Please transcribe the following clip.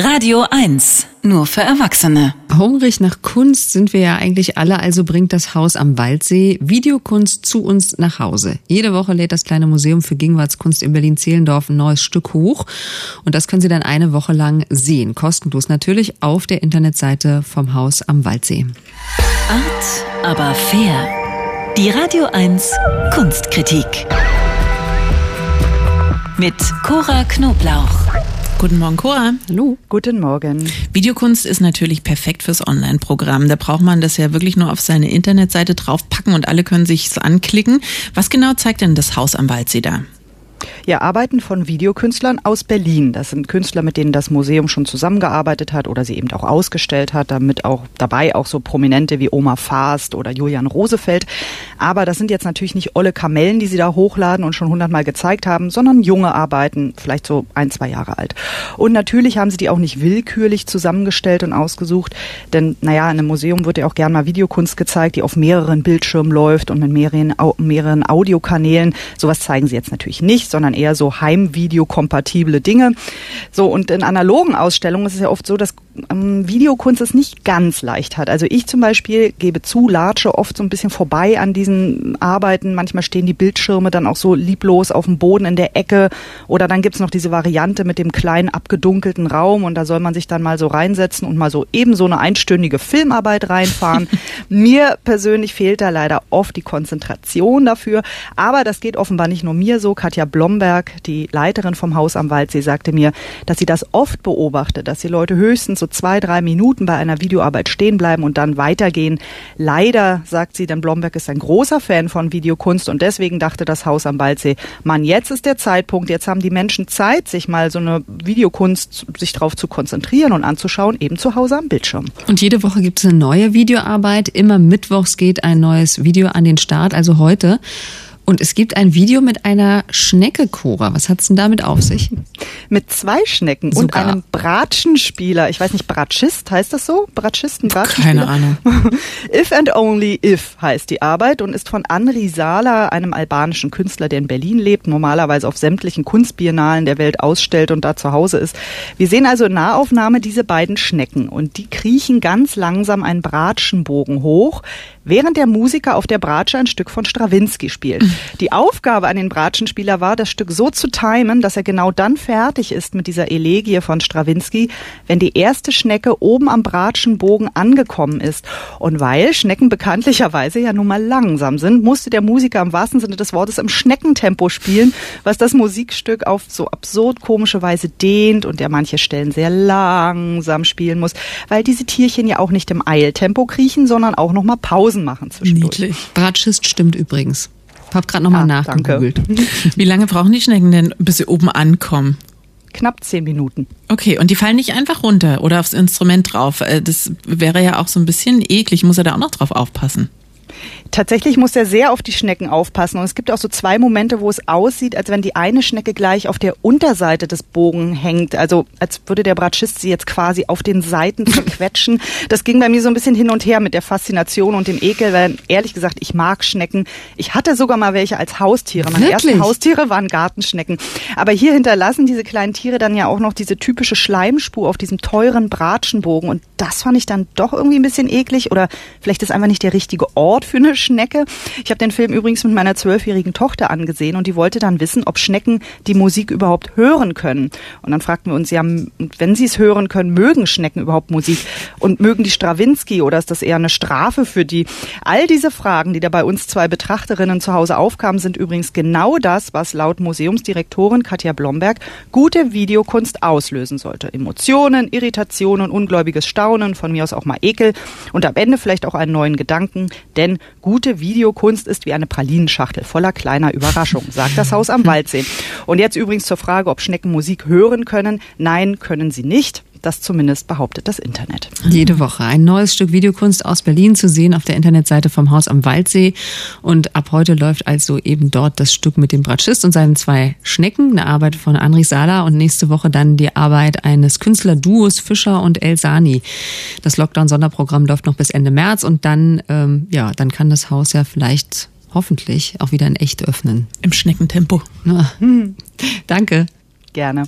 Radio 1, nur für Erwachsene. Hungrig nach Kunst sind wir ja eigentlich alle, also bringt das Haus am Waldsee Videokunst zu uns nach Hause. Jede Woche lädt das kleine Museum für Gegenwartskunst in Berlin-Zehlendorf ein neues Stück hoch und das können Sie dann eine Woche lang sehen, kostenlos natürlich auf der Internetseite vom Haus am Waldsee. Art, aber fair. Die Radio 1 Kunstkritik. Mit Cora Knoblauch. Guten Morgen, Cora. Hallo. Guten Morgen. Videokunst ist natürlich perfekt fürs Online-Programm. Da braucht man das ja wirklich nur auf seine Internetseite draufpacken und alle können sich's anklicken. Was genau zeigt denn das Haus am Waldsee da? Ja, Arbeiten von Videokünstlern aus Berlin. Das sind Künstler, mit denen das Museum schon zusammengearbeitet hat oder sie eben auch ausgestellt hat, damit auch dabei auch so Prominente wie Oma Fast oder Julian Rosefeld. Aber das sind jetzt natürlich nicht olle Kamellen, die sie da hochladen und schon hundertmal gezeigt haben, sondern junge Arbeiten, vielleicht so ein, zwei Jahre alt. Und natürlich haben sie die auch nicht willkürlich zusammengestellt und ausgesucht, denn naja, in einem Museum wird ja auch gern mal Videokunst gezeigt, die auf mehreren Bildschirmen läuft und mit mehreren, mehreren Audiokanälen. Sowas zeigen sie jetzt natürlich nicht, sondern eher so Heimvideo-kompatible Dinge. So, und in analogen Ausstellungen ist es ja oft so, dass ähm, Videokunst es nicht ganz leicht hat. Also ich zum Beispiel gebe zu, latsche oft so ein bisschen vorbei an diesen Arbeiten. Manchmal stehen die Bildschirme dann auch so lieblos auf dem Boden in der Ecke. Oder dann gibt's noch diese Variante mit dem kleinen abgedunkelten Raum und da soll man sich dann mal so reinsetzen und mal so eben so eine einstündige Filmarbeit reinfahren. mir persönlich fehlt da leider oft die Konzentration dafür. Aber das geht offenbar nicht nur mir so. Katja Blomberg, die Leiterin vom Haus am Waldsee, sagte mir, dass sie das oft beobachtet, dass die Leute höchstens so zwei, drei Minuten bei einer Videoarbeit stehen bleiben und dann weitergehen. Leider, sagt sie, denn Blomberg ist ein großer Fan von Videokunst und deswegen dachte das Haus am Waldsee, Mann, jetzt ist der Zeitpunkt, jetzt haben die Menschen Zeit, sich mal so eine Videokunst, sich darauf zu konzentrieren und anzuschauen, eben zu Hause am Bildschirm. Und jede Woche gibt es eine neue Videoarbeit. Immer mittwochs geht ein neues Video an den Start, also heute. Und es gibt ein Video mit einer Schnecke, Cora. Was hat's denn damit auf sich? Mit zwei Schnecken Sogar. und einem Bratschenspieler. Ich weiß nicht, Bratschist heißt das so? Bratschisten, Bratschenspieler? Keine Ahnung. If and Only If heißt die Arbeit und ist von Anri Sala, einem albanischen Künstler, der in Berlin lebt, normalerweise auf sämtlichen Kunstbiennalen der Welt ausstellt und da zu Hause ist. Wir sehen also in Nahaufnahme diese beiden Schnecken und die kriechen ganz langsam einen Bratschenbogen hoch, während der Musiker auf der Bratsche ein Stück von Strawinski spielt. Die Aufgabe an den Bratschenspieler war, das Stück so zu timen, dass er genau dann fertig ist mit dieser Elegie von Strawinski, wenn die erste Schnecke oben am Bratschenbogen angekommen ist. Und weil Schnecken bekanntlicherweise ja nun mal langsam sind, musste der Musiker im wahrsten Sinne des Wortes im Schneckentempo spielen, was das Musikstück auf so absurd komische Weise dehnt und der manche Stellen sehr langsam spielen muss, weil diese Tierchen ja auch nicht im Eiltempo kriechen, sondern auch noch mal Pausen machen zwischendurch. Niedlich. Bratschist stimmt übrigens. Hab gerade nochmal Ah, nachgegoogelt. Wie lange brauchen die Schnecken denn, bis sie oben ankommen? Knapp zehn Minuten. Okay, und die fallen nicht einfach runter oder aufs Instrument drauf. Äh, Das wäre ja auch so ein bisschen eklig. Muss er da auch noch drauf aufpassen? Tatsächlich muss er sehr auf die Schnecken aufpassen. Und es gibt auch so zwei Momente, wo es aussieht, als wenn die eine Schnecke gleich auf der Unterseite des Bogen hängt. Also als würde der Bratschist sie jetzt quasi auf den Seiten verquetschen. Das ging bei mir so ein bisschen hin und her mit der Faszination und dem Ekel, weil ehrlich gesagt, ich mag Schnecken. Ich hatte sogar mal welche als Haustiere. Meine Wirklich? ersten Haustiere waren Gartenschnecken. Aber hier hinterlassen diese kleinen Tiere dann ja auch noch diese typische Schleimspur auf diesem teuren Bratschenbogen. Und das fand ich dann doch irgendwie ein bisschen eklig. Oder vielleicht ist einfach nicht der richtige Ort für eine Schnecke. Ich habe den Film übrigens mit meiner zwölfjährigen Tochter angesehen und die wollte dann wissen, ob Schnecken die Musik überhaupt hören können. Und dann fragten wir uns, ja, wenn sie es hören können, mögen Schnecken überhaupt Musik? Und mögen die Strawinski oder ist das eher eine Strafe für die? All diese Fragen, die da bei uns zwei Betrachterinnen zu Hause aufkamen, sind übrigens genau das, was laut Museumsdirektorin Katja Blomberg gute Videokunst auslösen sollte. Emotionen, Irritationen, ungläubiges Staunen, von mir aus auch mal Ekel und am Ende vielleicht auch einen neuen Gedanken, denn gute Videokunst ist wie eine Pralinenschachtel voller kleiner Überraschungen, sagt das Haus am Waldsee. Und jetzt übrigens zur Frage, ob Schnecken Musik hören können. Nein, können sie nicht. Das zumindest behauptet das Internet. Jede Woche ein neues Stück Videokunst aus Berlin zu sehen auf der Internetseite vom Haus am Waldsee. Und ab heute läuft also eben dort das Stück mit dem Bratschist und seinen zwei Schnecken, eine Arbeit von Andri Sala und nächste Woche dann die Arbeit eines Künstlerduos Fischer und El Sani. Das Lockdown-Sonderprogramm läuft noch bis Ende März und dann, ähm, ja, dann kann das Haus ja vielleicht hoffentlich auch wieder in echt öffnen. Im Schneckentempo. Na, Danke. Gerne.